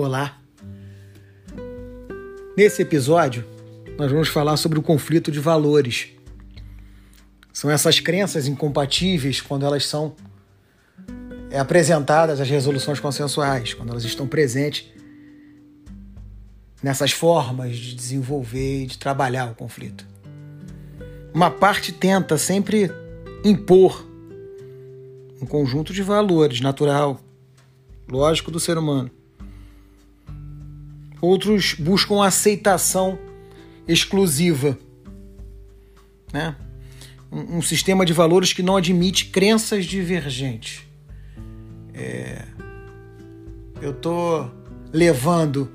Olá! Nesse episódio, nós vamos falar sobre o conflito de valores. São essas crenças incompatíveis quando elas são é, apresentadas às resoluções consensuais, quando elas estão presentes nessas formas de desenvolver e de trabalhar o conflito. Uma parte tenta sempre impor um conjunto de valores natural, lógico do ser humano. Outros buscam aceitação exclusiva, né? Um, um, sistema de valores que não admite crenças divergentes. É, eu estou levando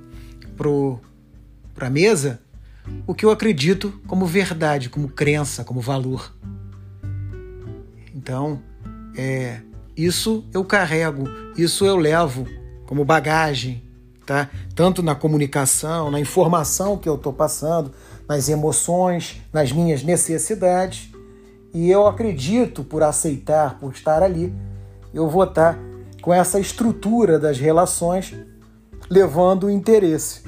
para a mesa o que eu acredito como verdade, como crença, como valor. Então, é, isso eu carrego, isso eu levo como bagagem, tá? Tanto na comunicação, na informação que eu estou passando, nas emoções, nas minhas necessidades. E eu acredito, por aceitar, por estar ali, eu vou estar com essa estrutura das relações levando o interesse.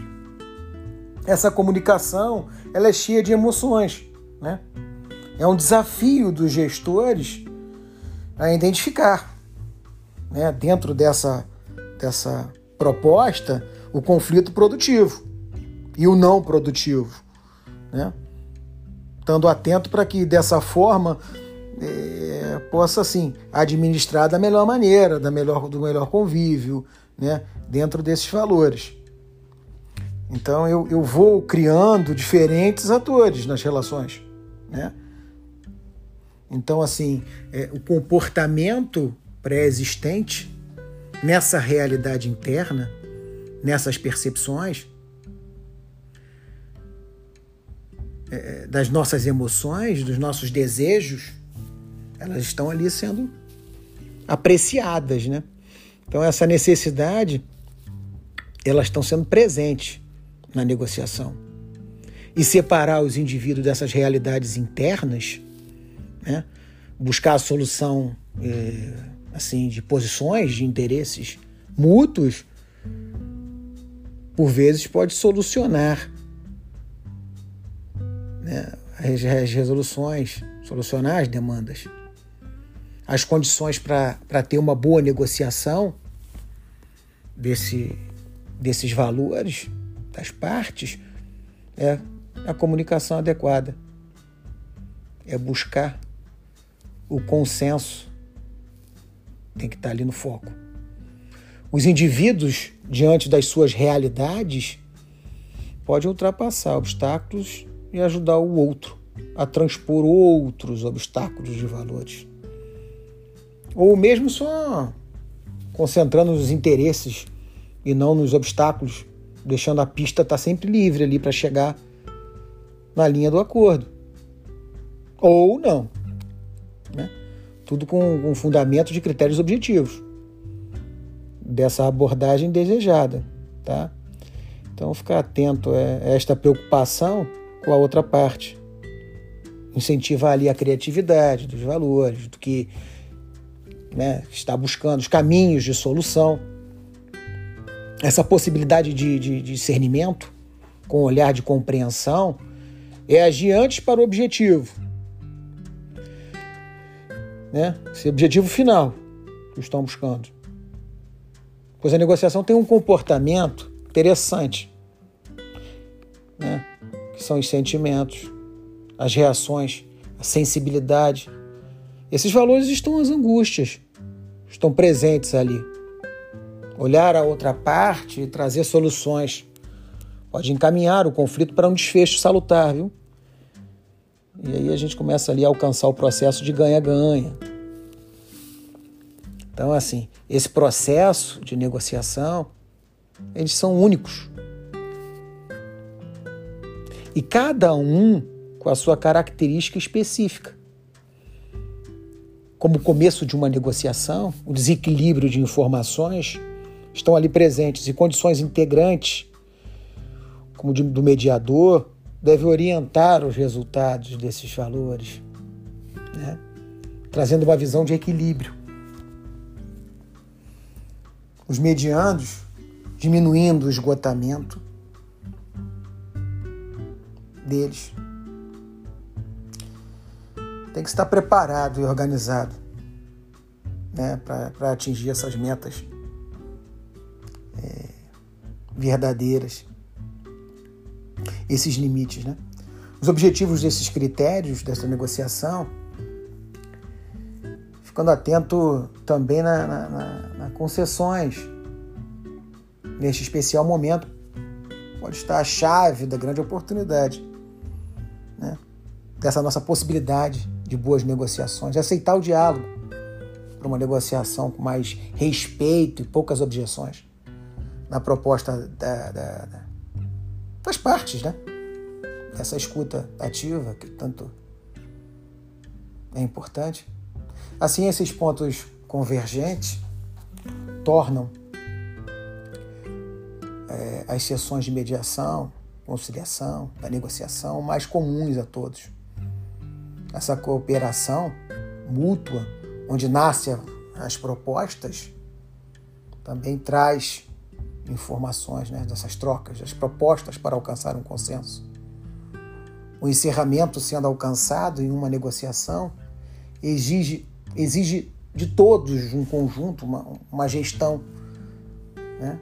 Essa comunicação ela é cheia de emoções, né? É um desafio dos gestores a identificar, né, dentro dessa, dessa proposta, o conflito produtivo e o não produtivo, né? Estando atento para que dessa forma é, possa assim administrar da melhor maneira, da melhor, do melhor convívio, né? Dentro desses valores. Então eu, eu vou criando diferentes atores nas relações, né? Então, assim, é, o comportamento pré-existente nessa realidade interna, nessas percepções, é, das nossas emoções, dos nossos desejos, elas estão ali sendo apreciadas, né? Então, essa necessidade, elas estão sendo presentes na negociação. E separar os indivíduos dessas realidades internas né? buscar a solução é, assim de posições, de interesses mútuos, por vezes pode solucionar né? as, as resoluções, solucionar as demandas. As condições para ter uma boa negociação desse, desses valores das partes é a comunicação adequada. É buscar o consenso tem que estar ali no foco. Os indivíduos, diante das suas realidades, podem ultrapassar obstáculos e ajudar o outro a transpor outros obstáculos de valores. Ou mesmo só concentrando nos interesses e não nos obstáculos, deixando a pista estar sempre livre ali para chegar na linha do acordo. Ou não. Tudo com um fundamento de critérios objetivos dessa abordagem desejada. Tá? Então, ficar atento a esta preocupação com a outra parte. Incentivar ali a criatividade dos valores, do que né, está buscando, os caminhos de solução. Essa possibilidade de, de, de discernimento, com olhar de compreensão, é agir antes para o objetivo, né? esse objetivo final que estão buscando. Pois a negociação tem um comportamento interessante, né? que são os sentimentos, as reações, a sensibilidade. Esses valores estão as angústias, estão presentes ali. Olhar a outra parte e trazer soluções pode encaminhar o conflito para um desfecho salutar, viu? E aí a gente começa ali a alcançar o processo de ganha-ganha. Então, assim, esse processo de negociação, eles são únicos. E cada um com a sua característica específica. Como o começo de uma negociação, o desequilíbrio de informações estão ali presentes e condições integrantes, como do mediador, deve orientar os resultados desses valores, né? trazendo uma visão de equilíbrio. Os medianos diminuindo o esgotamento deles. Tem que estar preparado e organizado né, para atingir essas metas é, verdadeiras, esses limites. Né? Os objetivos desses critérios, dessa negociação, ficando atento também na, na, na, na concessões. Neste especial momento, pode estar a chave da grande oportunidade, né? dessa nossa possibilidade de boas negociações, de aceitar o diálogo para uma negociação com mais respeito e poucas objeções na proposta da, da, da, das partes, né? Essa escuta ativa que tanto é importante. Assim, esses pontos convergentes tornam é, as sessões de mediação, conciliação, da negociação mais comuns a todos. Essa cooperação mútua onde nascem as propostas, também traz informações né, dessas trocas, das propostas para alcançar um consenso. O encerramento sendo alcançado em uma negociação exige, exige de todos um conjunto, uma, uma gestão. Né?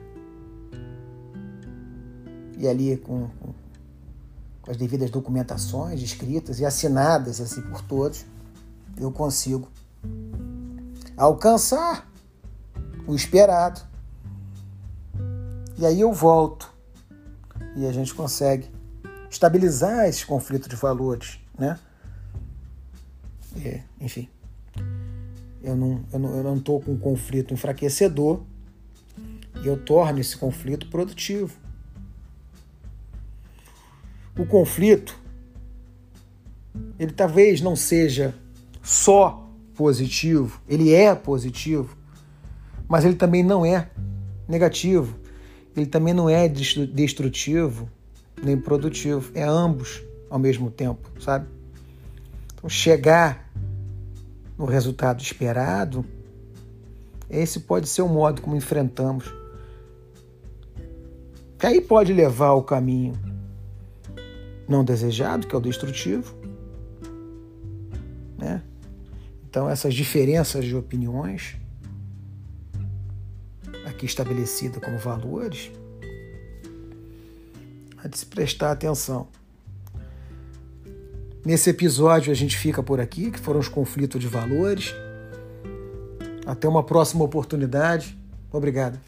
E ali com, com, com as devidas documentações escritas e assinadas assim por todos, eu consigo alcançar o esperado. E aí eu volto e a gente consegue estabilizar esse conflito de valores, né? É, enfim, eu não eu não eu não estou com um conflito enfraquecedor e eu torno esse conflito produtivo. O conflito ele talvez não seja só positivo, ele é positivo, mas ele também não é negativo, ele também não é destrutivo nem produtivo, é ambos ao mesmo tempo, sabe? Então, chegar no resultado esperado, esse pode ser o modo como enfrentamos. Que aí pode levar ao caminho não desejado, que é o destrutivo, né? Então, essas diferenças de opiniões, aqui estabelecida como valores, há de se prestar atenção. Nesse episódio a gente fica por aqui, que foram os conflitos de valores. Até uma próxima oportunidade. Obrigado.